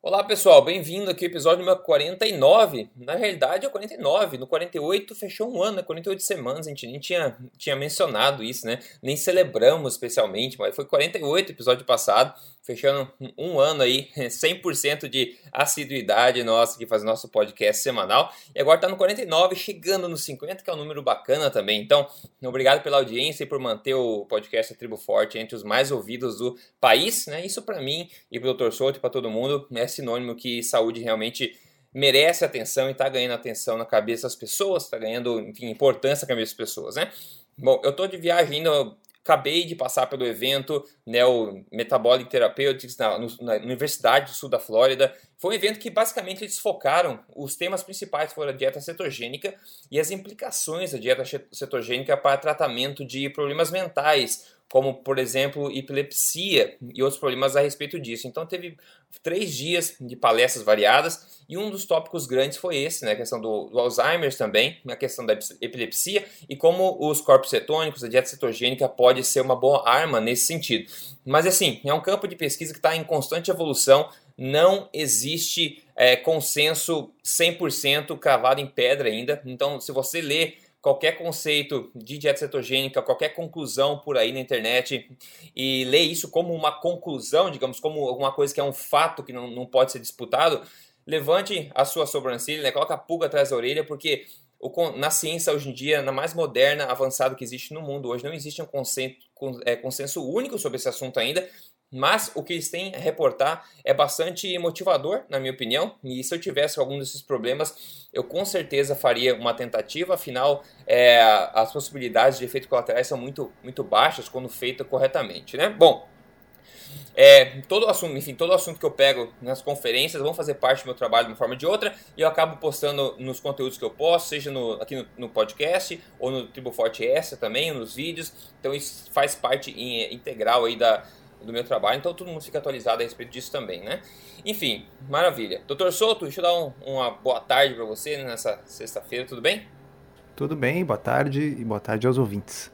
Olá pessoal, bem-vindo aqui ao episódio número 49. Na realidade é o 49, no 48 fechou um ano, 48 semanas, a gente nem tinha, tinha mencionado isso, né? Nem celebramos especialmente, mas foi 48 episódio passado, fechando um ano aí, 100% de assiduidade nossa que faz nosso podcast semanal. E agora está no 49, chegando no 50, que é um número bacana também. Então, obrigado pela audiência e por manter o podcast Tribo Forte entre os mais ouvidos do país, né? Isso para mim e para o Dr. Souto e para todo mundo é sinônimo que saúde realmente merece atenção e está ganhando atenção na cabeça das pessoas, está ganhando, enfim, importância na cabeça das pessoas, né? Bom, eu estou de viagem ainda, acabei de passar pelo evento né, o Metabolic Therapeutics na, na, Universidade do Sul da Flórida. Foi um evento que basicamente eles focaram, os temas principais foram a dieta cetogênica e as implicações da dieta cetogênica para tratamento de problemas mentais, como por exemplo epilepsia e outros problemas a respeito disso. Então teve três dias de palestras variadas e um dos tópicos grandes foi esse, né, a questão do, Alzheimer também, a questão da epilepsia e como os corpos cetônicos, a dieta cetogênica pode ser uma boa arma nesse sentido. Mas assim, é um campo de pesquisa que está em constante evolução, não existe é, consenso 100% cravado em pedra ainda. Então, se você lê qualquer conceito de dieta cetogênica, qualquer conclusão por aí na internet e lê isso como uma conclusão, digamos, como alguma coisa que é um fato que não, não pode ser disputado, levante a sua sobrancelha, né? coloca a pulga atrás da orelha, porque o, na ciência hoje em dia, na mais moderna, avançada que existe no mundo hoje, não existe um consenso, é, consenso único sobre esse assunto ainda, mas o que eles têm a reportar é bastante motivador, na minha opinião. E se eu tivesse algum desses problemas, eu com certeza faria uma tentativa. Afinal, é, as possibilidades de efeitos colaterais são muito, muito baixas quando feita corretamente, né? Bom, é, todo assunto, enfim, todo assunto que eu pego nas conferências vão fazer parte do meu trabalho de uma forma ou de outra e eu acabo postando nos conteúdos que eu posto, seja no, aqui no, no podcast ou no Tribo Forte S também, nos vídeos. Então isso faz parte in, integral aí da, do meu trabalho, então todo mundo fica atualizado a respeito disso também, né? Enfim, maravilha. Doutor Souto, deixa eu dar um, uma boa tarde para você nessa sexta-feira, tudo bem? Tudo bem, boa tarde e boa tarde aos ouvintes.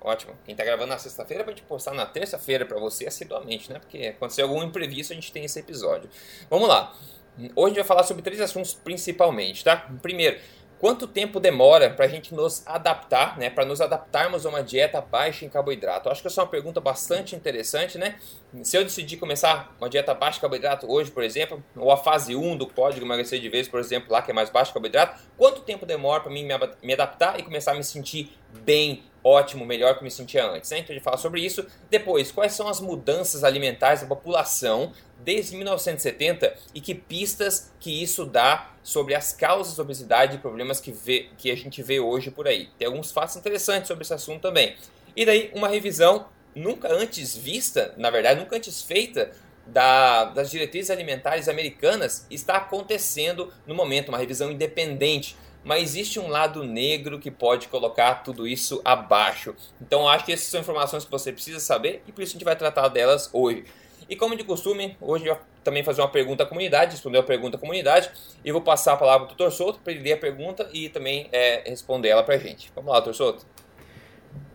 Ótimo. Quem tá gravando na sexta-feira te postar na terça-feira para você assiduamente, né? Porque aconteceu algum imprevisto, a gente tem esse episódio. Vamos lá. Hoje a gente vai falar sobre três assuntos principalmente, tá? Primeiro, Quanto tempo demora para a gente nos adaptar, né? Para nos adaptarmos a uma dieta baixa em carboidrato? Eu acho que essa é uma pergunta bastante interessante, né? Se eu decidir começar uma dieta baixa em carboidrato hoje, por exemplo, ou a fase 1 do código emagrecer de vez, por exemplo, lá que é mais baixo em carboidrato, quanto tempo demora para mim me adaptar e começar a me sentir bem, ótimo, melhor que me sentia antes? Né? Então gente fala sobre isso. Depois, quais são as mudanças alimentares da população desde 1970 e que pistas que isso dá sobre as causas da obesidade e problemas que, vê, que a gente vê hoje por aí. Tem alguns fatos interessantes sobre esse assunto também. E daí, uma revisão nunca antes vista, na verdade, nunca antes feita, da, das diretrizes alimentares americanas está acontecendo no momento, uma revisão independente. Mas existe um lado negro que pode colocar tudo isso abaixo. Então acho que essas são informações que você precisa saber e por isso a gente vai tratar delas hoje. E como de costume, hoje eu também fazer uma pergunta à comunidade, responder a pergunta à comunidade, e vou passar a palavra para o Dr. Souto para ele ler a pergunta e também é, responder ela para a gente. Vamos lá, Dr. Souto.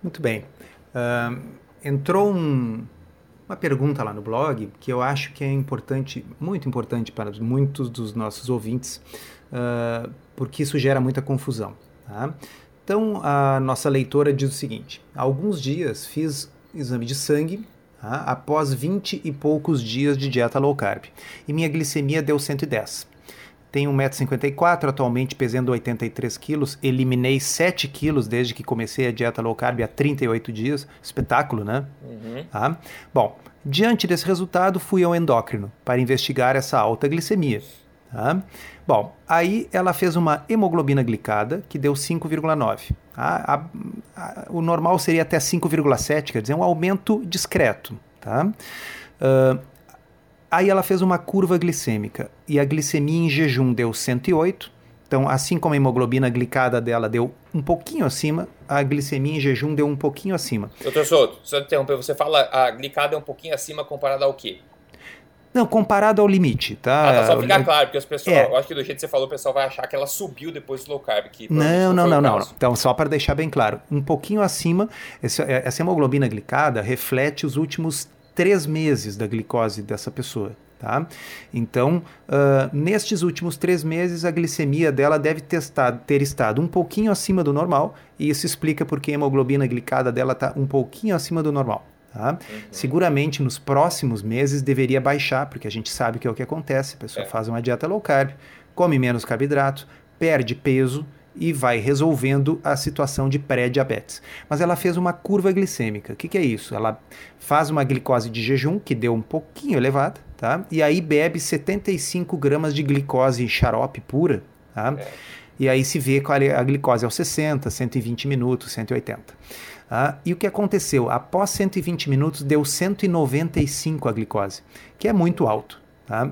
Muito bem. Uh, entrou um, uma pergunta lá no blog que eu acho que é importante, muito importante para muitos dos nossos ouvintes, uh, porque isso gera muita confusão. Tá? Então, a nossa leitora diz o seguinte: há alguns dias fiz exame de sangue tá? após 20 e poucos dias de dieta low carb. E minha glicemia deu 110. Tenho 1,54m, atualmente pesando 83 quilos. Eliminei 7 quilos desde que comecei a dieta low carb há 38 dias. Espetáculo, né? Uhum. Tá? Bom, diante desse resultado, fui ao endócrino para investigar essa alta glicemia. Tá? Bom, aí ela fez uma hemoglobina glicada que deu 5,9. Tá? o normal seria até 5,7, quer dizer, um aumento discreto. Tá? Uh, aí ela fez uma curva glicêmica e a glicemia em jejum deu 108. Então, assim como a hemoglobina glicada dela deu um pouquinho acima, a glicemia em jejum deu um pouquinho acima. Doutor Souto, só interromper, você fala a glicada é um pouquinho acima comparada ao quê? Não, comparado ao limite, tá? Ah, tá só ficar claro, porque os pessoal, é. eu acho que do jeito que você falou, o pessoal vai achar que ela subiu depois do low carb. Que não, não, não, não, não. Então, só para deixar bem claro, um pouquinho acima, essa hemoglobina glicada reflete os últimos três meses da glicose dessa pessoa. Tá? Então, uh, nestes últimos três meses, a glicemia dela deve testar, ter estado um pouquinho acima do normal, e isso explica porque a hemoglobina glicada dela está um pouquinho acima do normal. Tá? Uhum. Seguramente nos próximos meses deveria baixar, porque a gente sabe que é o que acontece. A pessoa é. faz uma dieta low carb, come menos carboidrato, perde peso e vai resolvendo a situação de pré-diabetes. Mas ela fez uma curva glicêmica. O que, que, é isso? Ela faz uma glicose de jejum, que deu um pouquinho elevada, tá? e aí bebe 75 gramas de glicose xarope pura. Tá? É. E aí se vê é a glicose aos 60, 120 minutos, 180. Ah, e o que aconteceu? Após 120 minutos, deu 195 a glicose, que é muito alto. Tá?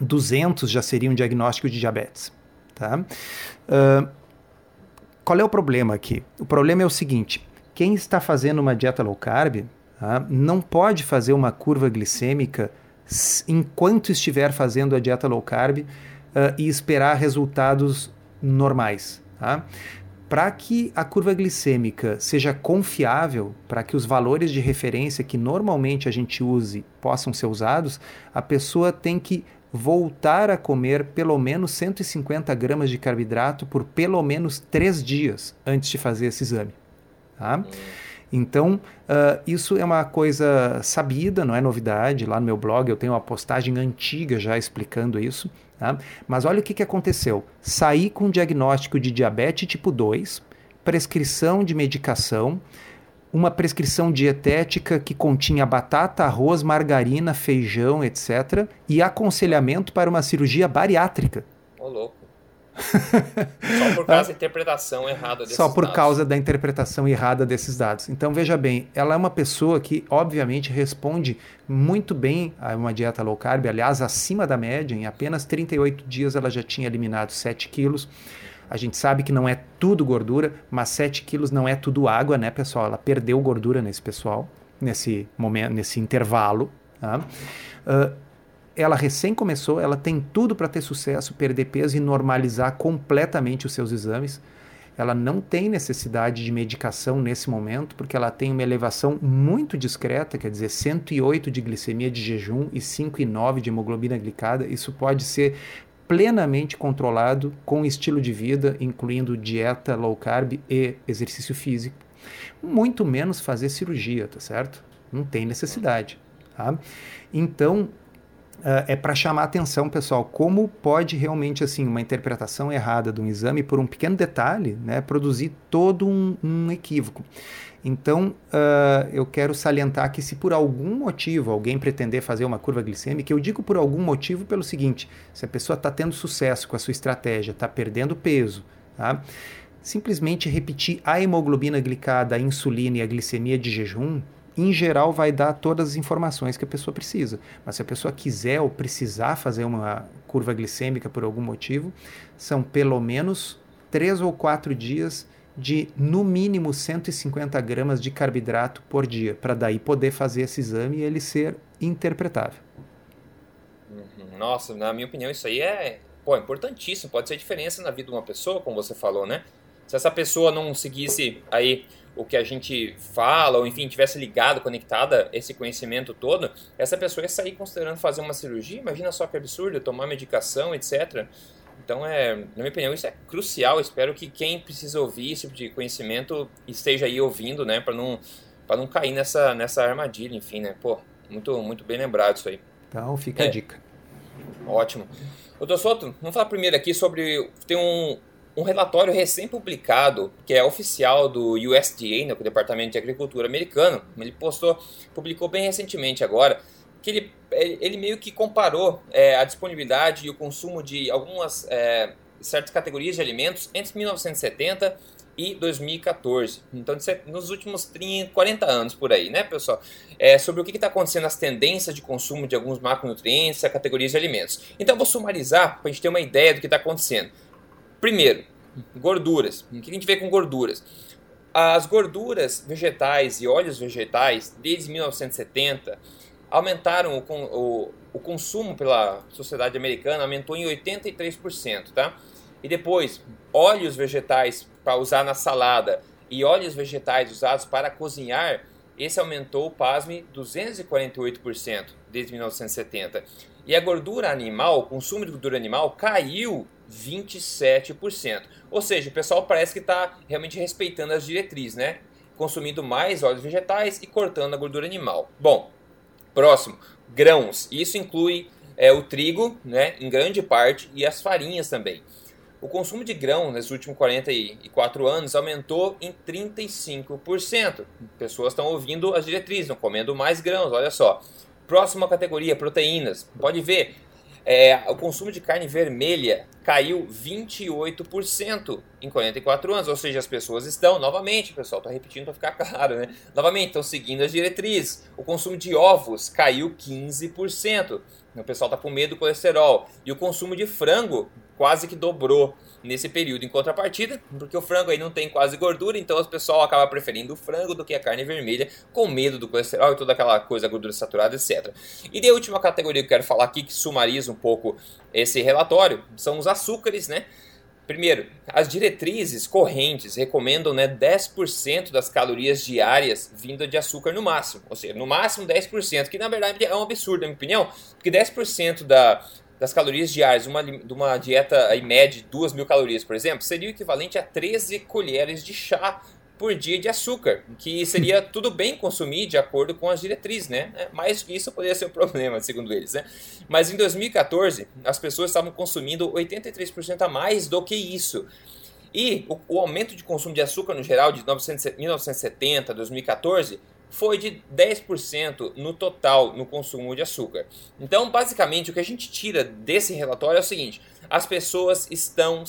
200 já seria um diagnóstico de diabetes. Tá? Uh, qual é o problema aqui? O problema é o seguinte: quem está fazendo uma dieta low carb tá? não pode fazer uma curva glicêmica enquanto estiver fazendo a dieta low carb uh, e esperar resultados normais. Tá? Para que a curva glicêmica seja confiável, para que os valores de referência que normalmente a gente use possam ser usados, a pessoa tem que voltar a comer pelo menos 150 gramas de carboidrato por pelo menos três dias antes de fazer esse exame. Tá? Hum. Então, uh, isso é uma coisa sabida, não é novidade. Lá no meu blog eu tenho uma postagem antiga já explicando isso. Tá? Mas olha o que, que aconteceu. Saí com diagnóstico de diabetes tipo 2, prescrição de medicação, uma prescrição dietética que continha batata, arroz, margarina, feijão, etc. E aconselhamento para uma cirurgia bariátrica. Louco. Só por causa da interpretação errada desses Só por dados. causa da interpretação errada desses dados. Então, veja bem, ela é uma pessoa que, obviamente, responde muito bem a uma dieta low carb, aliás, acima da média. Em apenas 38 dias ela já tinha eliminado 7 quilos. A gente sabe que não é tudo gordura, mas 7 quilos não é tudo água, né, pessoal? Ela perdeu gordura nesse pessoal, nesse momento, nesse intervalo. Tá? Uh, ela recém começou, ela tem tudo para ter sucesso, perder peso e normalizar completamente os seus exames. Ela não tem necessidade de medicação nesse momento, porque ela tem uma elevação muito discreta, quer dizer, 108 de glicemia de jejum e 5,9 de hemoglobina glicada. Isso pode ser plenamente controlado com estilo de vida, incluindo dieta low carb e exercício físico. Muito menos fazer cirurgia, tá certo? Não tem necessidade. Tá? Então, é para chamar atenção, pessoal, como pode realmente assim uma interpretação errada de um exame por um pequeno detalhe, né, produzir todo um, um equívoco. Então, uh, eu quero salientar que se por algum motivo alguém pretender fazer uma curva glicêmica, eu digo por algum motivo pelo seguinte: se a pessoa está tendo sucesso com a sua estratégia, está perdendo peso, tá? simplesmente repetir a hemoglobina glicada, a insulina e a glicemia de jejum em geral, vai dar todas as informações que a pessoa precisa. Mas se a pessoa quiser ou precisar fazer uma curva glicêmica por algum motivo, são pelo menos três ou quatro dias de no mínimo 150 gramas de carboidrato por dia, para daí poder fazer esse exame e ele ser interpretável. Uhum. Nossa, na minha opinião, isso aí é pô, importantíssimo. Pode ser diferença na vida de uma pessoa, como você falou, né? Se essa pessoa não seguisse aí o que a gente fala, ou enfim, tivesse ligado, conectada esse conhecimento todo, essa pessoa ia sair considerando fazer uma cirurgia. Imagina só que absurdo, tomar medicação, etc. Então, é, na minha opinião, isso é crucial. Espero que quem precisa ouvir esse tipo de conhecimento esteja aí ouvindo, né, para não, pra não cair nessa, nessa armadilha, enfim, né. Pô, muito, muito bem lembrado isso aí. Então, fica é. a dica. Ótimo. Doutor Soto, vamos falar primeiro aqui sobre. Tem um, um relatório recém-publicado, que é oficial do USDA, né, o Departamento de Agricultura americano, ele postou, publicou bem recentemente agora, que ele, ele meio que comparou é, a disponibilidade e o consumo de algumas é, certas categorias de alimentos entre 1970 e 2014. Então, é nos últimos 30, 40 anos por aí, né, pessoal? É, sobre o que está acontecendo, as tendências de consumo de alguns macronutrientes, categorias de alimentos. Então, eu vou sumarizar para a gente ter uma ideia do que está acontecendo. Primeiro, gorduras. O que a gente vê com gorduras? As gorduras vegetais e óleos vegetais, desde 1970, aumentaram o, o, o consumo pela sociedade americana, aumentou em 83%, tá? E depois, óleos vegetais para usar na salada e óleos vegetais usados para cozinhar esse aumentou, pasme, 248% desde 1970. E a gordura animal, o consumo de gordura animal caiu 27%. Ou seja, o pessoal parece que está realmente respeitando as diretrizes, né? Consumindo mais óleos vegetais e cortando a gordura animal. Bom, próximo, grãos. Isso inclui é, o trigo, né, em grande parte, e as farinhas também. O consumo de grão nesses últimos 44 anos aumentou em 35%. Pessoas estão ouvindo as diretrizes, estão comendo mais grãos, olha só. Próxima categoria, proteínas. Pode ver, é, o consumo de carne vermelha caiu 28% em 44 anos, ou seja, as pessoas estão, novamente, pessoal, estou repetindo para ficar claro, né? Novamente, estão seguindo as diretrizes. O consumo de ovos caiu 15%. O pessoal está com medo do colesterol. E o consumo de frango quase que dobrou nesse período. Em contrapartida, porque o frango aí não tem quase gordura, então o pessoal acaba preferindo o frango do que a carne vermelha, com medo do colesterol e toda aquela coisa, gordura saturada, etc. E de última categoria que eu quero falar aqui, que sumariza um pouco esse relatório, são os açúcares, né? Primeiro, as diretrizes correntes recomendam né, 10% das calorias diárias vinda de açúcar no máximo. Ou seja, no máximo 10%, que na verdade é um absurdo, na minha opinião, porque 10% da, das calorias diárias de uma, de uma dieta em média de 2 mil calorias, por exemplo, seria o equivalente a 13 colheres de chá por dia de açúcar, que seria tudo bem consumir de acordo com as diretrizes, né? É, mas isso poderia ser um problema, segundo eles, né? Mas em 2014, as pessoas estavam consumindo 83% a mais do que isso. E o, o, aumento de consumo de açúcar no geral de 1970 a 2014 foi de 10% no total no consumo de açúcar. Então, basicamente, o que a gente tira desse relatório é o seguinte: as pessoas estão,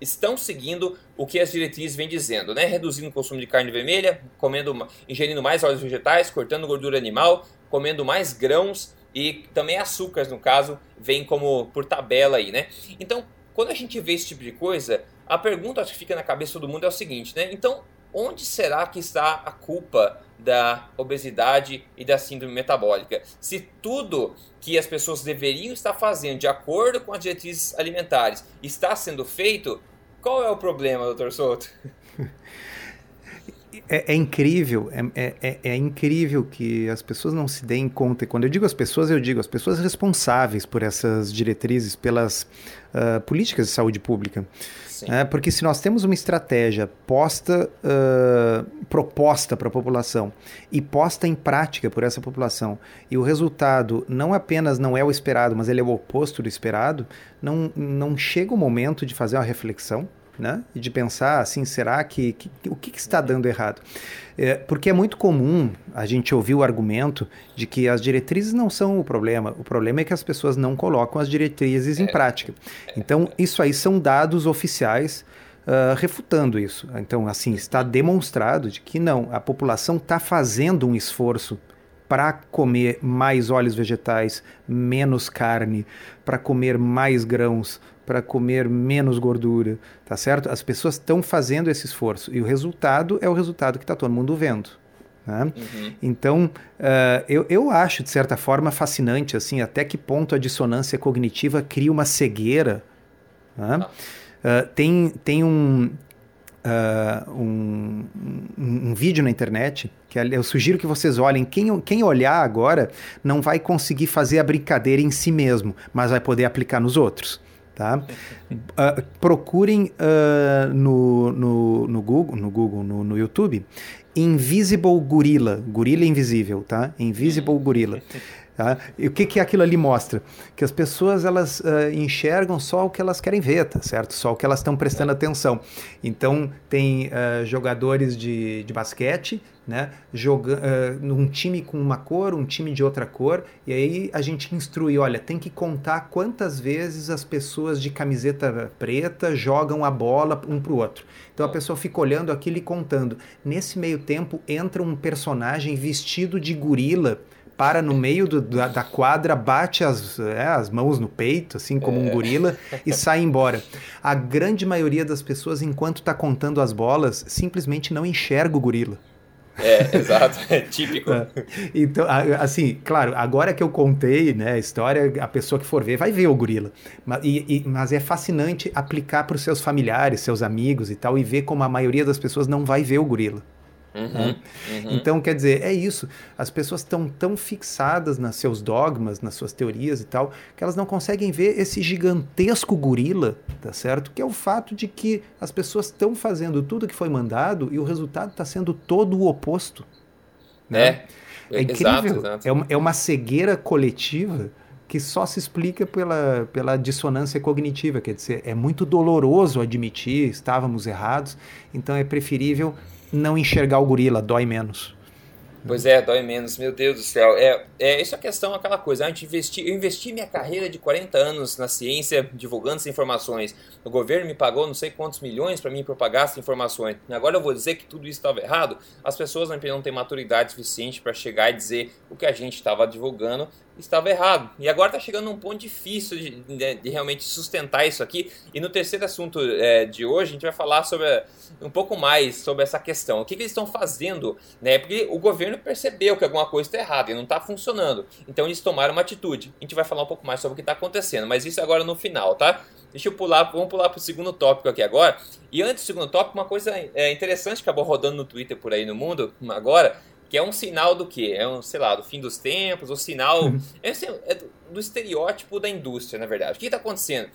estão seguindo o que as diretrizes vêm dizendo, né? Reduzindo o consumo de carne vermelha, comendo, ingerindo mais óleos vegetais, cortando gordura animal, comendo mais grãos e também açúcares, no caso, vem como por tabela aí, né? Então, quando a gente vê esse tipo de coisa, a pergunta que fica na cabeça de todo mundo é o seguinte, né? Então, onde será que está a culpa da obesidade e da síndrome metabólica? Se tudo que as pessoas deveriam estar fazendo de acordo com as diretrizes alimentares está sendo feito, qual é o problema, doutor Souto? É, é, incrível, é, é, é, incrível que as pessoas não se deem conta. E quando eu digo as pessoas, eu digo as pessoas responsáveis por essas diretrizes, pelas uh, políticas de saúde pública. É, porque se nós temos uma estratégia posta, uh, proposta para a população e posta em prática por essa população, e o resultado não apenas não é o esperado, mas ele é o oposto do esperado, não, não chega o momento de fazer uma reflexão né? E de pensar assim, será que, que o que, que, está dando errado? É, porque é muito comum a gente ouvir o argumento de que as diretrizes não são o problema, o problema é que as pessoas não colocam as diretrizes em é. prática. Então, isso aí são dados oficiais uh, refutando isso. Então, assim, está demonstrado de que não, a população está fazendo um esforço para comer mais óleos vegetais, menos carne, para comer mais grãos, para comer menos gordura, tá certo? As pessoas estão fazendo esse esforço e o resultado é o resultado que está todo mundo vendo. Né? Uhum. Então, uh, eu, eu acho, de certa forma, fascinante assim, até que ponto a dissonância cognitiva cria uma cegueira. Né? Uh, tem, tem um, uh, um, um, um, vídeo na internet que eu sugiro que vocês olhem. Quem, quem olhar agora não vai conseguir fazer a brincadeira em si mesmo, mas vai poder aplicar nos outros. Tá? Uh, procurem uh, no, no, no, Google, no, Google no, no YouTube, Invisible Gorilla, gorila invisível, tá? Invisible Gorilla. Tá? E o que, que aquilo ali mostra? Que as pessoas elas uh, enxergam só o que elas querem ver, tá certo? Só o que elas estão prestando atenção. Então, tem uh, jogadores de, de basquete, né? Joga, uh, um time com uma cor, um time de outra cor, e aí a gente instrui: olha, tem que contar quantas vezes as pessoas de camiseta preta jogam a bola um para o outro. Então a pessoa fica olhando aquilo e contando. Nesse meio tempo, entra um personagem vestido de gorila para no meio do, da, da, quadra, bate as, é, as mãos no peito, assim como é. um gorila, e sai embora. A grande maioria das pessoas, enquanto está contando as bolas, simplesmente não enxerga o gorila. É, exato, é típico. É. Então, assim, claro, agora que eu contei né, a história, a pessoa que for ver vai ver o gorila. Mas, e, e, mas é fascinante aplicar para os seus familiares, seus amigos e tal, e ver como a maioria das pessoas não vai ver o gorila. Uhum, né? uhum. Então, quer dizer, é isso. As pessoas estão tão fixadas nos seus dogmas, nas suas teorias e tal, que elas não conseguem ver esse gigantesco gorila, tá certo? Que é o fato de que as pessoas estão fazendo tudo que foi mandado e o resultado está sendo todo o oposto. Né? É. É incrível. Exato, exato. É, uma, é uma cegueira coletiva que só se explica pela, pela dissonância cognitiva. Quer dizer, é muito doloroso admitir estávamos errados, então é preferível não enxergar o gorila, dói menos. Pois é, dói menos, meu Deus do céu. É, é isso é a questão, aquela coisa. A gente investi, eu investi minha carreira de 40 anos na ciência, divulgando essas informações. O governo me pagou não sei quantos milhões para mim propagar essas informações. Agora eu vou dizer que tudo isso estava errado. As pessoas não, não têm maturidade suficiente para chegar e dizer o que a gente estava divulgando estava errado. E agora está chegando num ponto difícil de, de, de, realmente sustentar isso aqui. E no terceiro assunto é, de hoje, a gente vai falar sobre um pouco mais sobre essa questão. O que, que eles estão fazendo? Né? Porque o governo percebeu que alguma coisa está errada e não está funcionando. Então eles tomaram uma atitude. A gente vai falar um pouco mais sobre o que está acontecendo, mas isso agora no final, tá? Deixa eu pular, vamos pular para o segundo tópico aqui agora. E antes do segundo tópico, uma coisa é, interessante que acabou rodando no Twitter por aí no mundo agora, que é um sinal do quê? É um, sei lá, do fim dos tempos, o um sinal. É, é do, estereótipo da indústria, na verdade. O que está acontecendo?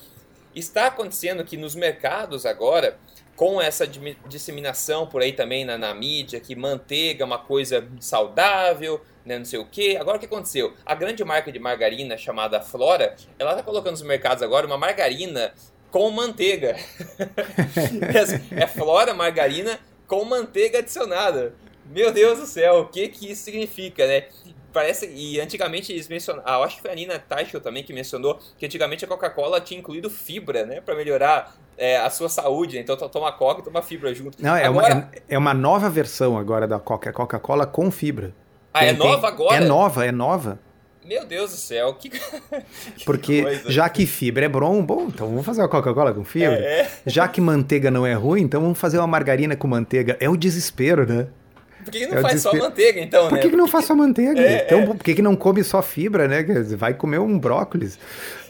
Está acontecendo que nos mercados agora, com essa disseminação por aí também na, na mídia, que manteiga é uma coisa saudável, né, não sei o que. Agora o que aconteceu? A grande marca de margarina chamada Flora, ela está colocando nos mercados agora uma margarina com manteiga. é Flora margarina com manteiga adicionada. Meu Deus do céu, o que que isso significa, né? Parece, e antigamente eles mencionaram, ah, eu acho que foi a Nina Teichel também que mencionou que antigamente a Coca-Cola tinha incluído fibra, né, para melhorar é, a sua saúde, então toma Coca e toma fibra junto. Não, é, agora... uma, é, é uma nova versão agora da Coca, é Coca-Cola com fibra. Ah, tem, é nova tem, agora? É nova, é nova. Meu Deus do céu, que. que Porque coisa. já que fibra é bom, bom, então vamos fazer uma Coca-Cola com fibra. É, é. Já que manteiga não é ruim, então vamos fazer uma margarina com manteiga. É o desespero, né? Por que, que não faz desespero... só manteiga, então, por né? Por que, que não faz só manteiga? É, então, é. por que, que não come só fibra, né? Vai comer um brócolis.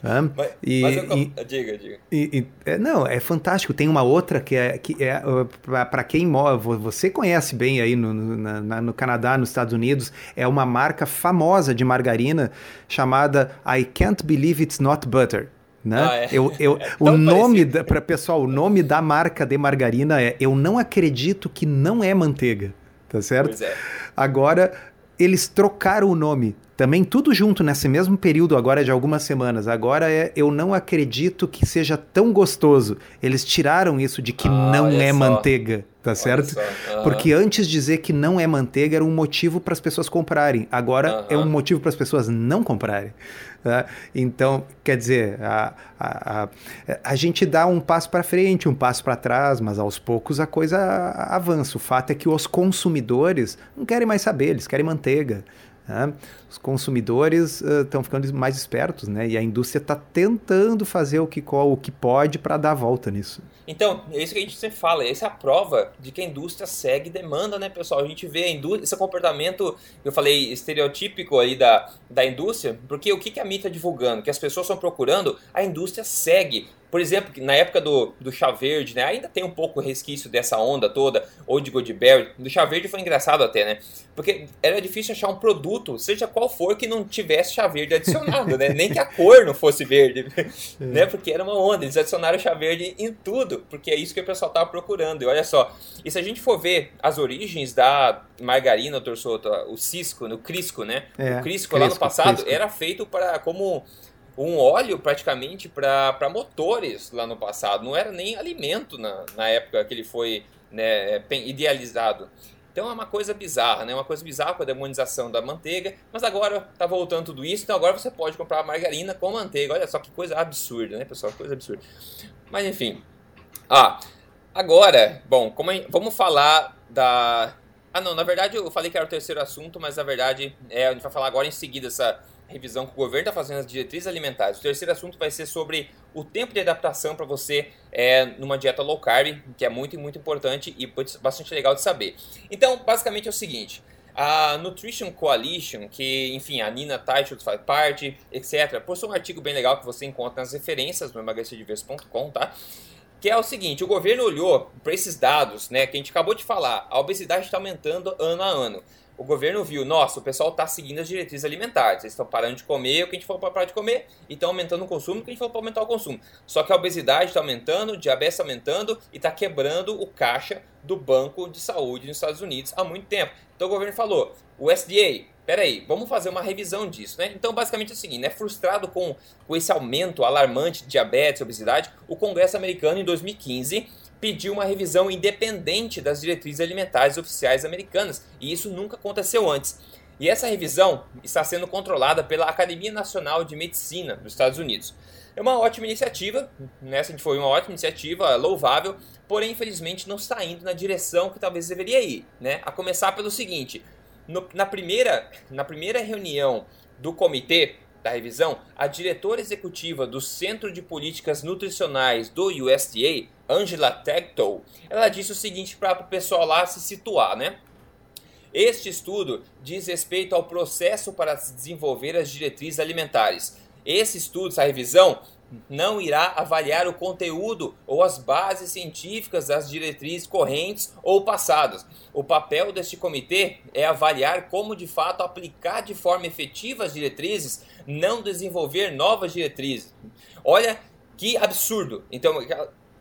Ah, mas, e, mas eu... e, diga, diga. E, é, não, é fantástico. Tem uma outra que é, que é uh, para quem mora, você conhece bem aí no, no, na, no Canadá, nos Estados Unidos, é uma marca famosa de margarina chamada I Can't Believe It's Not Butter. Né? Ah, é. eu, eu, é o nome para pessoal, o nome da marca de margarina é Eu não acredito que não é manteiga tá certo? É. Agora, eles trocaram o nome. Também tudo junto nesse mesmo período agora de algumas semanas. Agora é eu não acredito que seja tão gostoso. Eles tiraram isso de que ah, não é só. manteiga, tá olha certo? Uhum. Porque antes dizer que não é manteiga era um motivo para as pessoas comprarem. Agora uhum. é um motivo para as pessoas não comprarem. Tá? Então, quer dizer, a, a, a, a gente dá um passo para frente, um passo para trás, mas aos poucos a coisa avança. O fato é que os consumidores não querem mais saber, eles querem manteiga. Né? Os consumidores estão uh, ficando mais espertos, né? E a indústria está tentando fazer o que, o que pode para dar a volta nisso. Então, é isso que a gente sempre fala, essa é a prova de que a indústria segue demanda, né, pessoal? A gente vê a indústria, esse comportamento, eu falei, estereotípico aí da, da indústria, porque o que, que a mídia está divulgando? Que as pessoas estão procurando, a indústria segue por exemplo, na época do, do chá verde, né? Ainda tem um pouco resquício dessa onda toda, ou de Goldberry. Do chá verde foi engraçado até, né? Porque era difícil achar um produto, seja qual for, que não tivesse chá verde adicionado, né? Nem que a cor não fosse verde, é. né? Porque era uma onda. Eles adicionaram chá verde em tudo, porque é isso que o pessoal tava procurando. E olha só, e se a gente for ver as origens da margarina, doutor Souto, o cisco, no crisco, né? É, o crisco, crisco lá no passado crisco. era feito para como um óleo praticamente para motores lá no passado. Não era nem alimento na, na época que ele foi né, idealizado. Então é uma coisa bizarra, né? Uma coisa bizarra com a demonização da manteiga, mas agora tá voltando tudo isso, então agora você pode comprar margarina com manteiga. Olha só que coisa absurda, né, pessoal? Coisa absurda. Mas enfim. Ah, agora, bom, como é, vamos falar da Ah, não, na verdade eu falei que era o terceiro assunto, mas na verdade é, a gente vai falar agora em seguida essa revisão que o governo está fazendo as diretrizes alimentares. O terceiro assunto vai ser sobre o tempo de adaptação para você é, numa dieta low carb, que é muito, muito importante e bastante legal de saber. Então, basicamente é o seguinte. A Nutrition Coalition, que, enfim, a Nina Teichert faz parte, etc., postou um artigo bem legal que você encontra nas referências no emagrecerdeverso.com, tá? que é o seguinte: o governo olhou para esses dados, né, que a gente acabou de falar, a obesidade está aumentando ano a ano. O governo viu, nossa, o pessoal está seguindo as diretrizes alimentares, eles estão parando de comer o que a gente falou para parar de comer e estão aumentando o consumo o que a gente falou para aumentar o consumo. Só que a obesidade está aumentando, o diabetes está aumentando e está quebrando o caixa do Banco de Saúde nos Estados Unidos há muito tempo. Então o governo falou, o SDA, peraí, vamos fazer uma revisão disso, né? Então, basicamente é o seguinte, né? Frustrado com, com esse aumento alarmante de diabetes e obesidade, o Congresso americano, em 2015, pediu uma revisão independente das diretrizes alimentares oficiais americanas, e isso nunca aconteceu antes. E essa revisão está sendo controlada pela Academia Nacional de Medicina dos Estados Unidos. É uma ótima iniciativa, nessa foi uma ótima iniciativa, louvável, porém infelizmente não está indo na direção que talvez deveria ir, né? A começar pelo seguinte, no, na, primeira, na primeira reunião do comitê da revisão, a diretora executiva do Centro de Políticas Nutricionais do USDA, Angela Tagtow, ela disse o seguinte para o pessoal lá se situar, né? Este estudo diz respeito ao processo para desenvolver as diretrizes alimentares. Esse estudo, essa revisão, não irá avaliar o conteúdo ou as bases científicas das diretrizes correntes ou passadas. O papel deste comitê é avaliar como de fato aplicar de forma efetiva as diretrizes, não desenvolver novas diretrizes. Olha que absurdo. Então,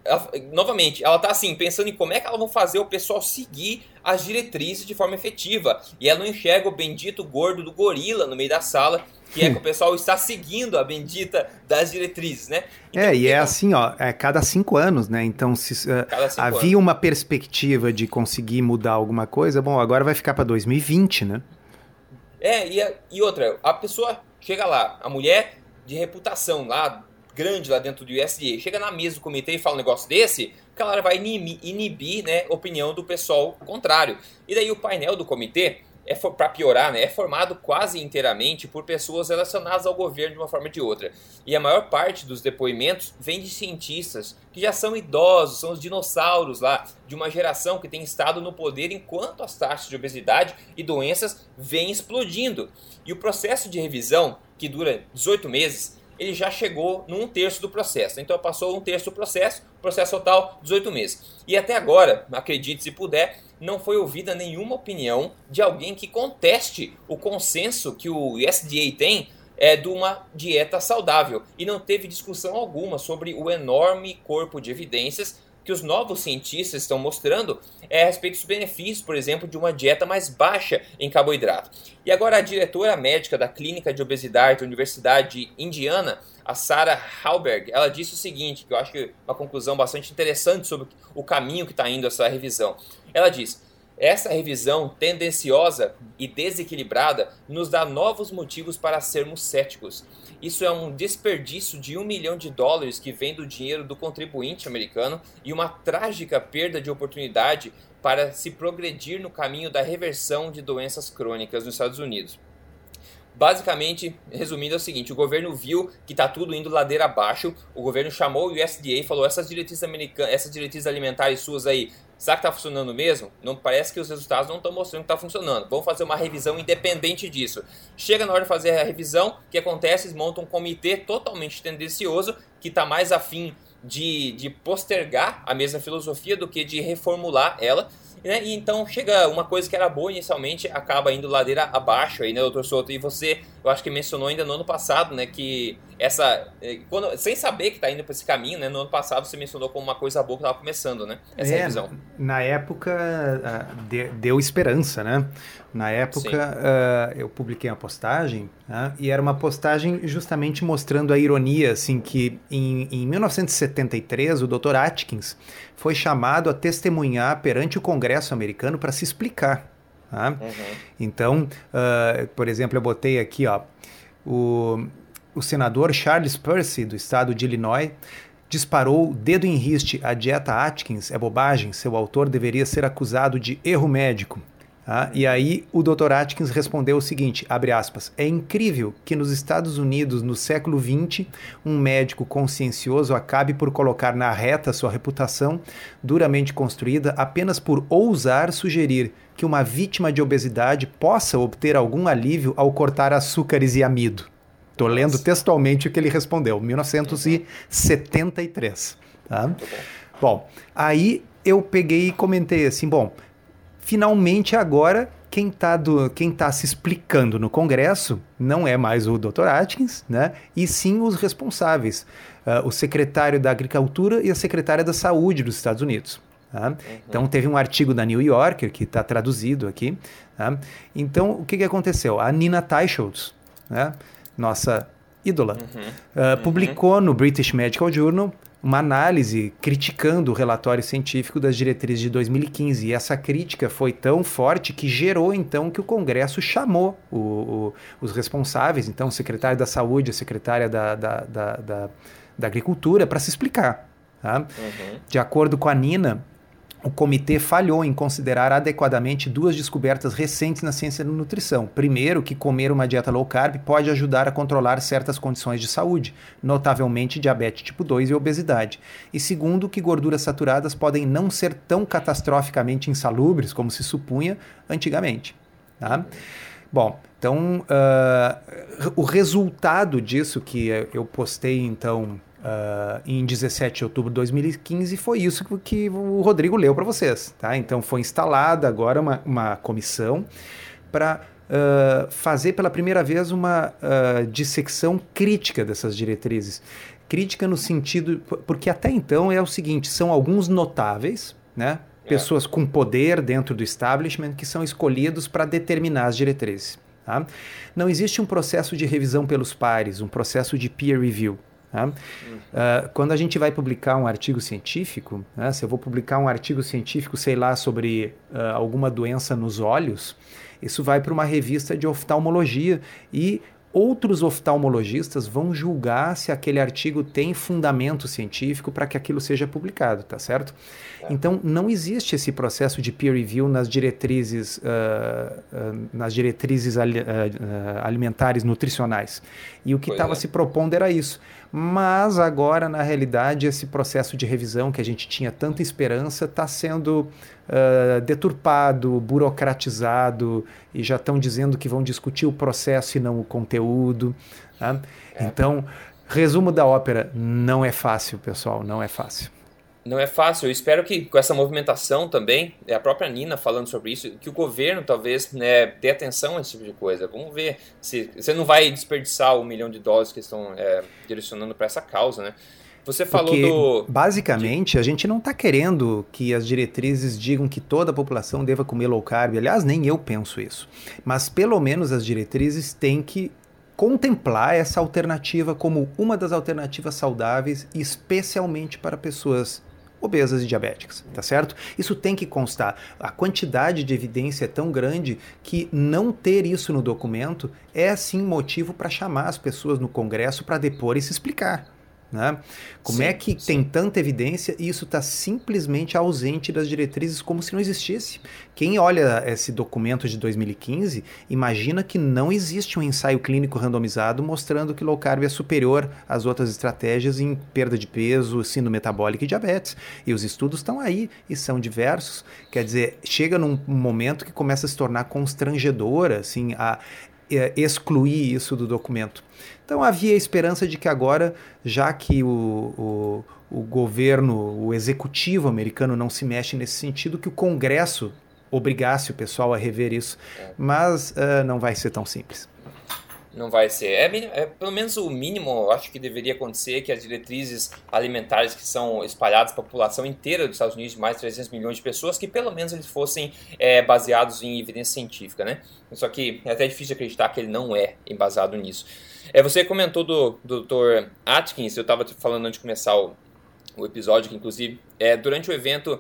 ela, novamente, ela está assim, pensando em como é que ela vai fazer o pessoal seguir as diretrizes de forma efetiva. E ela não enxerga o bendito gordo do gorila no meio da sala que é que o pessoal está seguindo a bendita das diretrizes, né? Então, é, e é assim, ó, é cada cinco anos, né? Então, se uh, havia anos. uma perspectiva de conseguir mudar alguma coisa, bom, agora vai ficar para 2020, né? É, e, e outra, a pessoa chega lá, a mulher de reputação lá, grande lá dentro do USDA, chega na mesa do comitê e fala um negócio desse, ela vai inibir, inibir né, opinião do pessoal contrário. E daí o painel do comitê é para piorar, né, é formado quase inteiramente por pessoas relacionadas ao governo de uma forma ou de outra. E a maior parte dos depoimentos vem de cientistas que já são idosos, são os dinossauros lá, de uma geração que tem estado no poder enquanto as taxas de obesidade e doenças vêm explodindo. E o processo de revisão, que dura 18 meses, ele já chegou num terço do processo. Então passou um terço do processo, processo total 18 meses. E até agora, acredite se puder, não foi ouvida nenhuma opinião de alguém que conteste o consenso que o USDA tem é, de uma dieta saudável. E não teve discussão alguma sobre o enorme corpo de evidências que os novos cientistas estão mostrando é a respeito dos benefícios, por exemplo, de uma dieta mais baixa em carboidrato. E agora a diretora médica da Clínica de Obesidade da Universidade Indiana, a Sarah Halberg, ela disse o seguinte, que eu acho que é uma conclusão bastante interessante sobre o caminho que está indo essa revisão. Ela diz: essa revisão tendenciosa e desequilibrada nos dá novos motivos para sermos céticos. Isso é um desperdício de um milhão de dólares que vem do dinheiro do contribuinte americano e uma trágica perda de oportunidade para se progredir no caminho da reversão de doenças crônicas nos Estados Unidos. Basicamente, resumindo, é o seguinte: o governo viu que está tudo indo ladeira abaixo, o governo chamou o USDA e falou: essas diretrizes, americanas, essas diretrizes alimentares suas aí Será que está funcionando mesmo? Não parece que os resultados não estão mostrando que está funcionando. Vamos fazer uma revisão independente disso. Chega na hora de fazer a revisão, o que acontece? Eles montam um comitê totalmente tendencioso que está mais afim de, de postergar a mesma filosofia do que de reformular ela. Né? E então chega uma coisa que era boa inicialmente, acaba indo ladeira abaixo aí, né, doutor Souto? E você, eu acho que mencionou ainda no ano passado, né, que essa. Eh, quando, sem saber que está indo para esse caminho, né? No ano passado você mencionou como uma coisa boa que estava começando, né? Essa é, revisão. Na época uh, deu esperança, né? Na época uh, eu publiquei uma postagem uh, e era uma postagem justamente mostrando a ironia, assim, que em, em 1973 o Dr. Atkins foi chamado a testemunhar perante o Congresso americano para se explicar. Tá? Uhum. Então, uh, por exemplo, eu botei aqui, ó, o, o senador Charles Percy, do estado de Illinois, disparou dedo em riste a dieta Atkins é bobagem, seu autor deveria ser acusado de erro médico. Ah, e aí o Dr. Atkins respondeu o seguinte, abre aspas, é incrível que nos Estados Unidos, no século XX, um médico consciencioso acabe por colocar na reta sua reputação, duramente construída, apenas por ousar sugerir que uma vítima de obesidade possa obter algum alívio ao cortar açúcares e amido. Estou lendo textualmente o que ele respondeu, 1973. Tá? Bom, aí eu peguei e comentei assim, bom, finalmente agora quem está tá se explicando no Congresso não é mais o Dr. Atkins, né? E sim os responsáveis, uh, o secretário da Agricultura e a secretária da Saúde dos Estados Unidos. Tá? Uhum. Então teve um artigo da New Yorker que está traduzido aqui. Tá? Então o que, que aconteceu? A Nina Teicholz, né? nossa ídola, uhum. Uh, publicou no British Medical Journal uma análise criticando o relatório científico das diretrizes de 2015. E essa crítica foi tão forte que gerou então que o Congresso chamou o, o, os responsáveis, então o secretário da Saúde, a secretária da, da, da, da, da Agricultura, para se explicar. Tá? Uhum. De acordo com a Nina, o comitê falhou em considerar adequadamente duas descobertas recentes na ciência da nutrição. Primeiro, que comer uma dieta low carb pode ajudar a controlar certas condições de saúde, notavelmente diabetes tipo 2 e obesidade. E segundo, que gorduras saturadas podem não ser tão catastroficamente insalubres como se supunha antigamente. Tá? Bom, então uh, o resultado disso que eu postei então Uh, em 17 de outubro de 2015, foi isso que, que o Rodrigo leu para vocês. Tá? Então foi instalada agora uma, uma comissão para uh, fazer pela primeira vez uma uh, dissecção crítica dessas diretrizes. Crítica no sentido. Porque até então é o seguinte: são alguns notáveis, né? É. pessoas com poder dentro do establishment que são escolhidos para determinar as diretrizes. Tá? Não existe um processo de revisão pelos pares, um processo de peer review. Tá? Uh, quando a gente vai publicar um artigo científico, né, se eu vou publicar um artigo científico, sei lá, sobre uh, alguma doença nos olhos, isso vai para uma revista de oftalmologia e outros oftalmologistas vão julgar se aquele artigo tem fundamento científico para que aquilo seja publicado, tá certo? É. Então não existe esse processo de peer review nas diretrizes, uh, uh, nas diretrizes ali, uh, alimentares nutricionais. E o que estava é. se propondo era isso. Mas agora, na realidade, esse processo de revisão que a gente tinha tanta esperança está sendo uh, deturpado, burocratizado e já estão dizendo que vão discutir o processo e não o conteúdo. Tá? É. Então, resumo da ópera: não é fácil, pessoal, não é fácil não é fácil. Eu espero que com essa movimentação também, é a própria Nina falando sobre isso, que o governo talvez né, dê atenção a esse tipo de coisa. Vamos ver se você não vai desperdiçar o milhão de dólares que estão é, direcionando para essa causa, né? Você falou Porque, do. Basicamente, a gente não está querendo que as diretrizes digam que toda a população deva comer low carb. Aliás, nem eu penso isso. Mas pelo menos as diretrizes têm que contemplar essa alternativa como uma das alternativas saudáveis, especialmente para pessoas obesas e diabéticas, tá certo? Isso tem que constar. A quantidade de evidência é tão grande que não ter isso no documento é sim motivo para chamar as pessoas no Congresso para depor e se explicar. Né? Como sim, é que sim. tem tanta evidência e isso está simplesmente ausente das diretrizes como se não existisse? Quem olha esse documento de 2015 imagina que não existe um ensaio clínico randomizado mostrando que low carb é superior às outras estratégias em perda de peso, síndrome metabólica e diabetes. E os estudos estão aí e são diversos. Quer dizer, chega num momento que começa a se tornar constrangedora assim, a excluir isso do documento. Então havia a esperança de que agora, já que o, o, o governo, o executivo americano não se mexe nesse sentido, que o Congresso obrigasse o pessoal a rever isso. É. Mas uh, não vai ser tão simples. Não vai ser. É, é, pelo menos o mínimo, acho que deveria acontecer que as diretrizes alimentares que são espalhadas para a população inteira dos Estados Unidos, de mais de 300 milhões de pessoas, que pelo menos eles fossem é, baseados em evidência científica, né? Só que é até difícil acreditar que ele não é embasado nisso. É, você comentou do, do Dr. Atkins, eu estava falando antes de começar o, o episódio, que inclusive, é, durante o evento,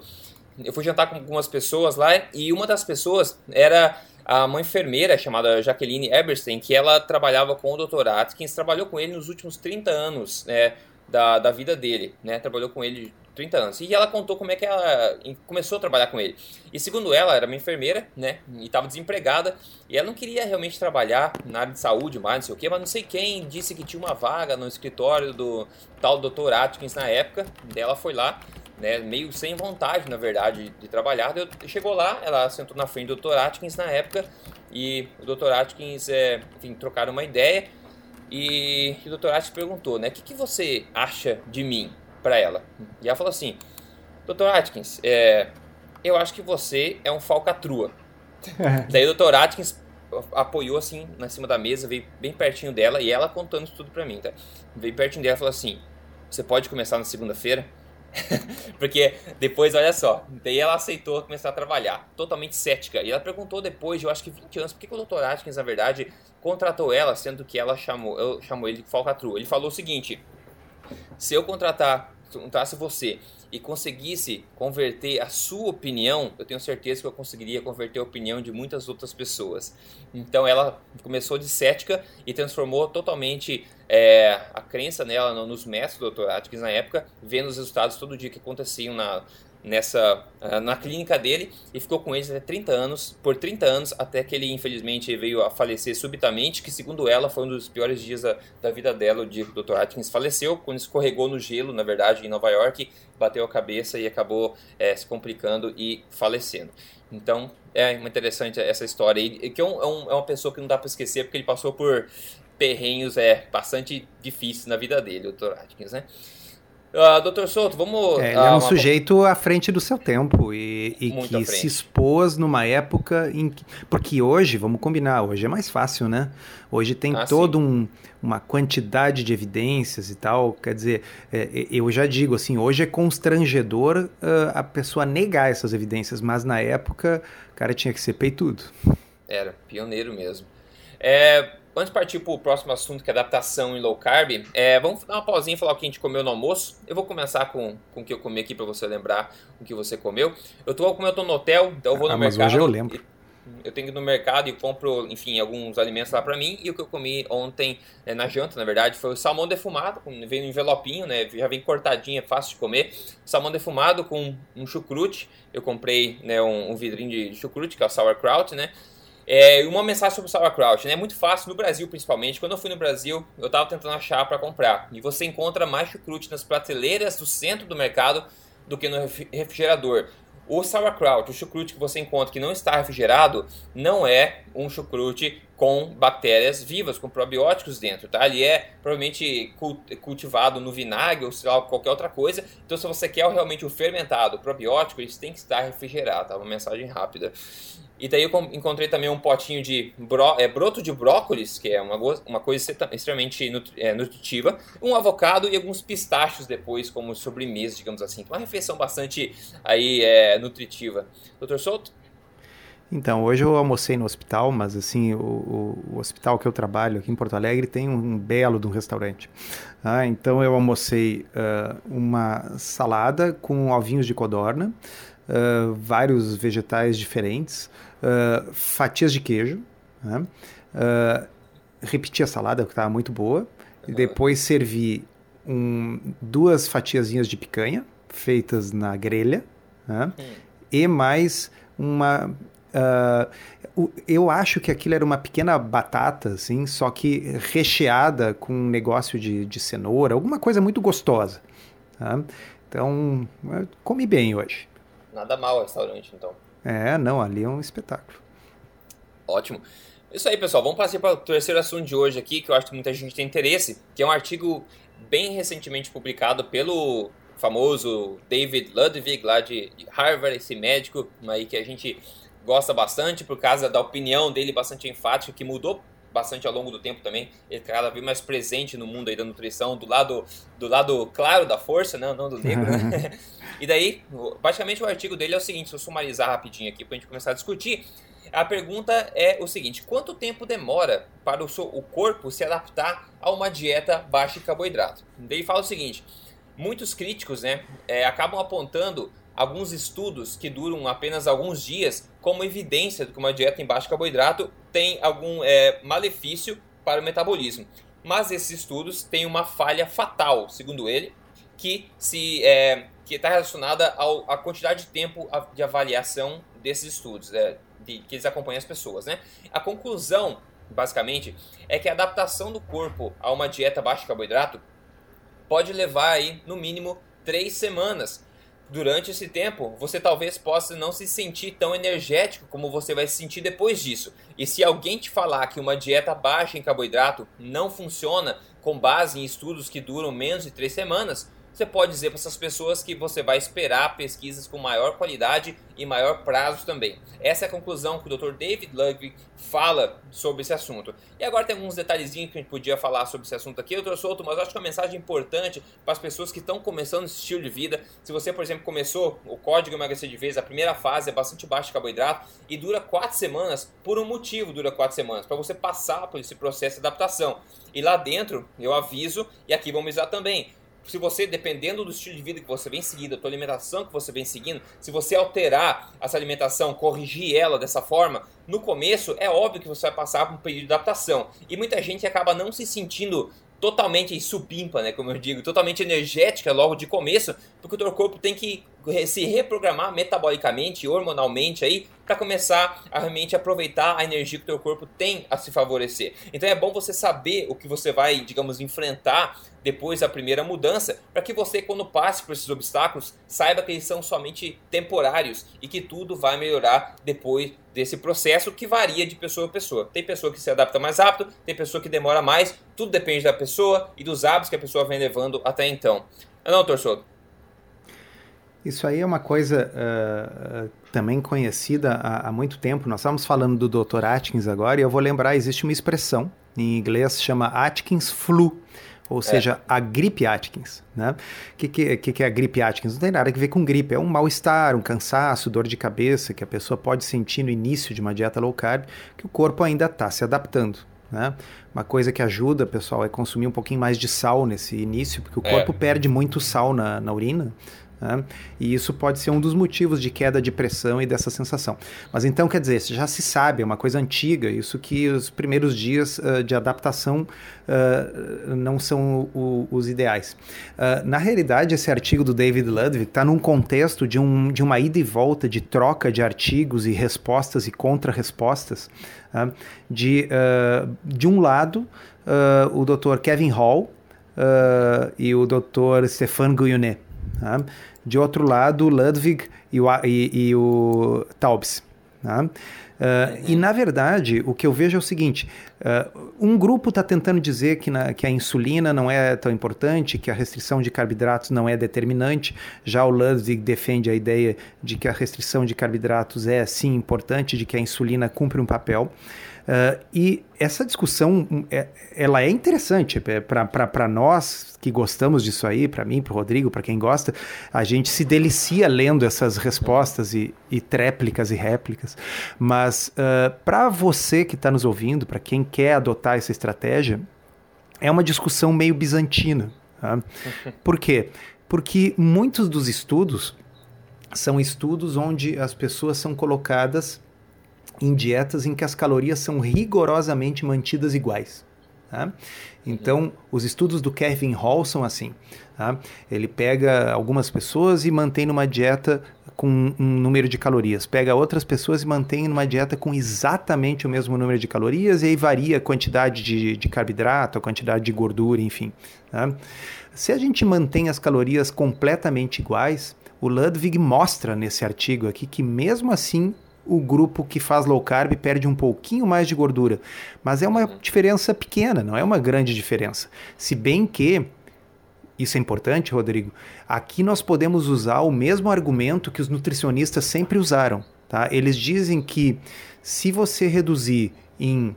eu fui jantar com algumas pessoas lá e uma das pessoas era a uma enfermeira chamada Jacqueline Eberstein, que ela trabalhava com o Dr. Atkins, trabalhou com ele nos últimos 30 anos né, da, da vida dele, né, trabalhou com ele 30 anos. E ela contou como é que ela começou a trabalhar com ele. E segundo ela, era uma enfermeira, né? E estava desempregada. E ela não queria realmente trabalhar na área de saúde mais, não sei o quê. Mas não sei quem disse que tinha uma vaga no escritório do tal Dr. Atkins na época. Daí ela foi lá né, meio sem vontade, na verdade, de trabalhar. Eu, chegou lá, ela sentou na frente do Dr. Atkins na época e o Dr. Atkins, é, enfim, trocaram uma ideia e o Dr. Atkins perguntou, né, o que, que você acha de mim para ela? E ela falou assim, Dr. Atkins, é, eu acho que você é um falcatrua. Daí o Dr. Atkins apoiou assim na cima da mesa, veio bem pertinho dela e ela contando isso tudo pra mim, tá? Veio pertinho dela e falou assim: Você pode começar na segunda-feira? Porque depois, olha só, daí ela aceitou começar a trabalhar, totalmente cética. E ela perguntou depois, de, eu acho que 20 anos, por que, que o Dr. Atkins, na verdade, contratou ela, sendo que ela chamou, eu, chamou ele de falcatrua. Ele falou o seguinte: se eu contratar, contratasse você e conseguisse converter a sua opinião, eu tenho certeza que eu conseguiria converter a opinião de muitas outras pessoas. Então ela começou de cética e transformou totalmente é, a crença nela nos métodos do. Atkins na época, vendo os resultados todo dia que aconteciam na, nessa ah, na clínica dele e ficou com eles até 30 anos, por 30 anos, até que ele infelizmente veio a falecer subitamente, que segundo ela foi um dos piores dias da, da vida dela, o dia que o Dr. Atkins faleceu, quando escorregou no gelo, na verdade, em Nova York, bateu a cabeça e acabou é, se complicando e falecendo. Então, é interessante essa história aí, que é, um, é uma pessoa que não dá para esquecer, porque ele passou por perrenhos é, bastante difíceis na vida dele, o Dr. Atkins, né? Uh, Doutor Souto, vamos. É, ele é um sujeito à frente do seu tempo e, e que se expôs numa época em que. Porque hoje, vamos combinar, hoje é mais fácil, né? Hoje tem ah, toda um, uma quantidade de evidências e tal. Quer dizer, é, é, eu já digo assim, hoje é constrangedor uh, a pessoa negar essas evidências, mas na época o cara tinha que ser peitudo. Era, pioneiro mesmo. É, Antes de partir para o próximo assunto, que é adaptação em low carb, é, vamos dar uma pausinha e falar o que a gente comeu no almoço. Eu vou começar com, com o que eu comi aqui para você lembrar o que você comeu. Eu tô, como eu tô no hotel, então eu vou no ah, mercado. Mas hoje eu lembro. Eu tenho que ir no mercado e compro, enfim, alguns alimentos lá para mim. E o que eu comi ontem, é, na janta, na verdade, foi o salmão defumado, veio no envelopinho, né? Já vem cortadinho, é fácil de comer. Salmão defumado com um chucrute. Eu comprei né, um, um vidrinho de chucrute, que é o sauerkraut, né? É, uma mensagem sobre o sauerkraut, né? É muito fácil no Brasil, principalmente. Quando eu fui no Brasil, eu estava tentando achar para comprar. E você encontra mais chucrute nas prateleiras do centro do mercado do que no refrigerador. O sauerkraut, o chucrute que você encontra que não está refrigerado, não é um chucrute com bactérias vivas, com probióticos dentro, tá? Ele é provavelmente cultivado no vinagre ou sei lá, qualquer outra coisa. Então, se você quer realmente o fermentado, o probiótico, ele tem que estar refrigerado, tá? Uma mensagem rápida. E daí eu encontrei também um potinho de bro, é, broto de brócolis, que é uma, uma coisa extremamente é, nutritiva, um avocado e alguns pistachos depois, como sobremesa, digamos assim. Uma refeição bastante aí, é, nutritiva. Doutor Souto? Então, hoje eu almocei no hospital, mas assim, o, o, o, hospital que eu trabalho aqui em Porto Alegre tem um belo de um restaurante. Ah, então eu almocei uh, uma salada com ovinhos de codorna, uh, vários vegetais diferentes, uh, fatias de queijo, né? uh, repeti a salada, que estava muito boa, e depois servi um, duas fatiazinhas de picanha, feitas na grelha, né? hum. e mais uma... Uh, eu acho que aquilo era uma pequena batata, assim, só que recheada com um negócio de, de cenoura, alguma coisa muito gostosa. Tá? Então, comi bem hoje. Nada mal o restaurante, então. É, não, ali é um espetáculo. Ótimo. Isso aí, pessoal. Vamos passar para o terceiro assunto de hoje aqui, que eu acho que muita gente tem interesse, que é um artigo bem recentemente publicado pelo famoso David Ludwig, lá de Harvard, esse médico aí que a gente gosta bastante por causa da opinião dele bastante enfática, que mudou bastante ao longo do tempo também. Ele é cada vez mais presente no mundo aí da nutrição, do lado do lado claro da força, né? não do negro. Né? e daí, basicamente o artigo dele é o seguinte, se eu sumarizar rapidinho aqui para a gente começar a discutir, a pergunta é o seguinte: quanto tempo demora para o, seu, o corpo se adaptar a uma dieta baixa em carboidrato? Ele fala o seguinte: muitos críticos né, é, acabam apontando alguns estudos que duram apenas alguns dias como evidência de que uma dieta em baixo carboidrato tem algum é, malefício para o metabolismo. Mas esses estudos têm uma falha fatal, segundo ele, que se é, que está relacionada ao, à quantidade de tempo de avaliação desses estudos, é, de, que eles acompanham as pessoas. Né? A conclusão, basicamente, é que a adaptação do corpo a uma dieta baixa de carboidrato pode levar aí, no mínimo, três semanas durante esse tempo, você talvez possa não se sentir tão energético como você vai se sentir depois disso. E se alguém te falar que uma dieta baixa em carboidrato não funciona com base em estudos que duram menos de três semanas, você pode dizer para essas pessoas que você vai esperar pesquisas com maior qualidade e maior prazo também. Essa é a conclusão que o Dr. David Ludwig fala sobre esse assunto. E agora tem alguns detalhezinhos que a gente podia falar sobre esse assunto aqui, trouxe outro, mas eu acho que é uma mensagem importante para as pessoas que estão começando esse estilo de vida. Se você, por exemplo, começou o código emagrecer de vez, a primeira fase é bastante baixa de carboidrato e dura quatro semanas, por um motivo dura quatro semanas, para você passar por esse processo de adaptação. E lá dentro, eu aviso, e aqui vamos avisar também, se você, dependendo do estilo de vida que você vem seguindo, a tua alimentação que você vem seguindo, se você alterar essa alimentação, corrigir ela dessa forma, no começo é óbvio que você vai passar por um período de adaptação. E muita gente acaba não se sentindo totalmente supimpa, né, como eu digo, totalmente energética logo de começo, porque o teu corpo tem que se reprogramar metabolicamente, hormonalmente aí, para começar a realmente aproveitar a energia que o teu corpo tem a se favorecer. Então é bom você saber o que você vai, digamos, enfrentar depois da primeira mudança, para que você, quando passe por esses obstáculos, saiba que eles são somente temporários e que tudo vai melhorar depois desse processo que varia de pessoa a pessoa. Tem pessoa que se adapta mais rápido, tem pessoa que demora mais, tudo depende da pessoa e dos hábitos que a pessoa vem levando até então. Não, torçodo. Isso aí é uma coisa uh, também conhecida há, há, muito tempo. Nós estávamos falando do Dr. Atkins agora e eu vou lembrar, existe uma expressão em inglês chama Atkins flu, ou é. seja, a gripe Atkins. Né? O que, que, que, é a gripe Atkins? Não tem nada a ver com gripe, é um mal-estar, um cansaço, dor de cabeça que a pessoa pode sentir no início de uma dieta low carb, que o corpo ainda está se adaptando. Né? Uma coisa que ajuda, pessoal, é consumir um pouquinho mais de sal nesse início, porque o é. corpo perde muito sal na, na urina. Né? E isso pode ser um dos motivos de queda de pressão e dessa sensação. Mas então, quer dizer, já se sabe, é uma coisa antiga, isso que os primeiros dias uh, de adaptação uh, não são o, os ideais. Uh, na realidade, esse artigo do David Ludwig está num contexto de, um, de uma ida e volta de troca de artigos e respostas e contra-respostas. de, de um lado, o Dr. Kevin Hall e o Dr. Stefan Guyonet. De outro lado, Ludwig e o, e, e o Taubes. Tá? Uh, e na verdade, o que eu vejo é o seguinte: uh, um grupo está tentando dizer que, na, que, a insulina não é tão importante, que a restrição de carboidratos não é determinante. Já o Ludwig defende a ideia de que a restrição de carboidratos é sim importante, de que a insulina cumpre um papel. Uh, e essa discussão é, ela é interessante é, para nós que gostamos disso aí, para mim, para o Rodrigo, para quem gosta, a gente se delicia lendo essas respostas e, e tréplicas e réplicas. Mas uh, ah, para você que está nos ouvindo, para quem quer adotar essa estratégia, é uma discussão meio bizantina. Tá? Por quê? Porque muitos dos estudos são estudos onde as pessoas são colocadas em dietas em que as calorias são rigorosamente mantidas iguais. Tá? Então, os estudos do Kevin Hall são assim. Tá? Ele pega algumas pessoas e mantém numa dieta com um número de calorias. Pega outras pessoas e mantém numa dieta com exatamente o mesmo número de calorias e aí varia a quantidade de, de carboidrato, a quantidade de gordura, enfim. Tá? Se a gente mantém as calorias completamente iguais, o Ludwig mostra nesse artigo aqui que mesmo assim o grupo que faz low carb perde um pouquinho mais de gordura. Mas é uma uhum. diferença pequena, não é uma grande diferença. Se bem que, isso é importante, Rodrigo, aqui nós podemos usar o mesmo argumento que os nutricionistas sempre usaram. Tá? Eles dizem que se você reduzir em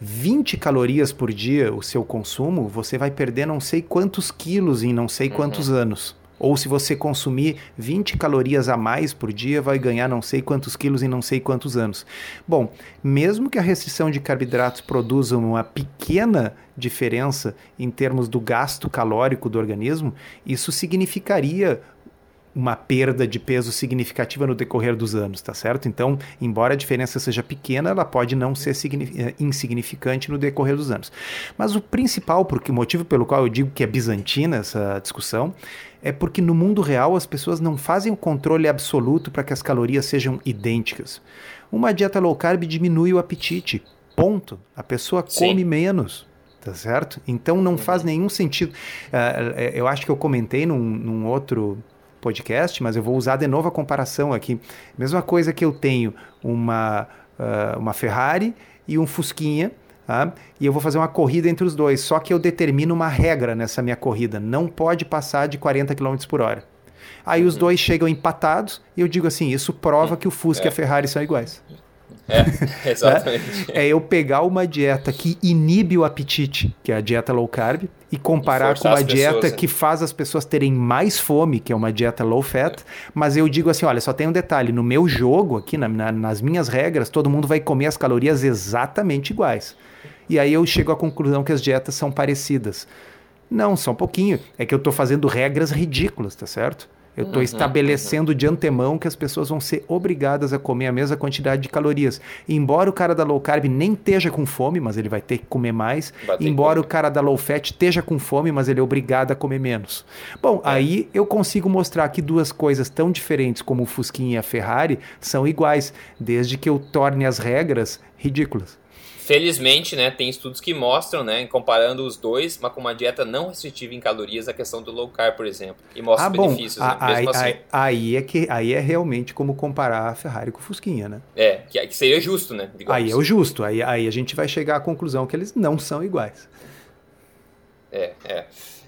20 calorias por dia o seu consumo, você vai perder não sei quantos quilos em não sei quantos uhum. anos. Ou se você consumir 20 calorias a mais por dia, vai ganhar não sei quantos quilos em não sei quantos anos. Bom, mesmo que a restrição de carboidratos produza uma pequena diferença em termos do gasto calórico do organismo, isso significaria uma perda de peso significativa no decorrer dos anos, tá certo? Então, embora a diferença seja pequena, ela pode não ser eh, insignificante no decorrer dos anos. Mas o principal, porque o motivo pelo qual eu digo que é bizantina essa discussão, é porque no mundo real as pessoas não fazem o controle absoluto para que as calorias sejam idênticas. Uma dieta low carb diminui o apetite. Ponto. A pessoa Sim. come menos. Tá certo? Então não faz uhum. nenhum sentido. Uh, eu acho que eu comentei num, num outro podcast, mas eu vou usar de novo a comparação aqui. Mesma coisa que eu tenho uma, uh, uma Ferrari e um Fusquinha Tá? E eu vou fazer uma corrida entre os dois, só que eu determino uma regra nessa minha corrida, não pode passar de 40 km por hora. Aí os uhum. dois chegam empatados e eu digo assim, isso prova que o Fusca é. e a Ferrari são iguais. É, exatamente. é, eu pegar uma dieta que inibe o apetite, que é a dieta low carb, e comparar e com uma dieta pessoas, que faz as pessoas terem mais fome, que é uma dieta low fat. É. Mas eu digo assim: olha, só tem um detalhe: no meu jogo, aqui na, na, nas minhas regras, todo mundo vai comer as calorias exatamente iguais. E aí eu chego à conclusão que as dietas são parecidas. Não, só um pouquinho. É que eu estou fazendo regras ridículas, tá certo? Eu estou uhum, estabelecendo uhum. de antemão que as pessoas vão ser obrigadas a comer a mesma quantidade de calorias. Embora o cara da low carb nem esteja com fome, mas ele vai ter que comer mais. Embora o cara da low fat esteja com fome, mas ele é obrigado a comer menos. Bom, é. aí eu consigo mostrar que duas coisas tão diferentes como o Fusquinha e a Ferrari são iguais, desde que eu torne as regras ridículas. Felizmente, né, tem estudos que mostram, né, comparando os dois, mas com uma dieta não restritiva em calorias, a questão do low carb, por exemplo, e mostra ah, bom, benefícios, né, a, mesmo assim. Aí é que aí é realmente como comparar a Ferrari com o Fusquinha, né? É, que, que seria justo, né? Aí é o justo, aí, aí a gente vai chegar à conclusão que eles não são iguais. É, é.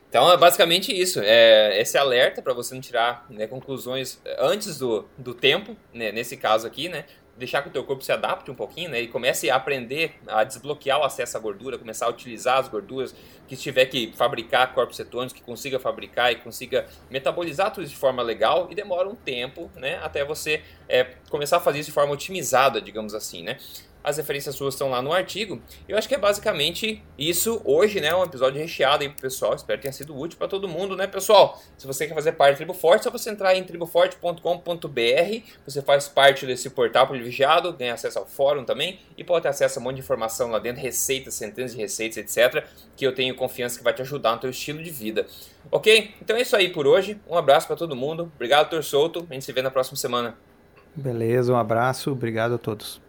Então é basicamente isso. É, esse alerta para você não tirar né, conclusões antes do, do tempo, né, nesse caso aqui, né? Deixar que o teu corpo se adapte um pouquinho, né? E comece a aprender a desbloquear o acesso à gordura, começar a utilizar as gorduras, que tiver que fabricar corpos cetônicos, que consiga fabricar e consiga metabolizar tudo de forma legal e demora um tempo, né? Até você é, começar a fazer isso de forma otimizada, digamos assim, né? As referências suas estão lá no artigo. Eu acho que é basicamente isso hoje, né? Um episódio recheado aí pro pessoal. Espero que tenha sido útil para todo mundo, né, pessoal? Se você quer fazer parte do Tribo Forte, é só você entrar em triboforte.com.br. Você faz parte desse portal privilegiado, ganha acesso ao fórum também e pode ter acesso a um monte de informação lá dentro, receitas, centenas de receitas, etc. Que eu tenho confiança que vai te ajudar no teu estilo de vida. Ok? Então é isso aí por hoje. Um abraço para todo mundo. Obrigado, Tor Souto. A gente se vê na próxima semana. Beleza, um abraço. Obrigado a todos.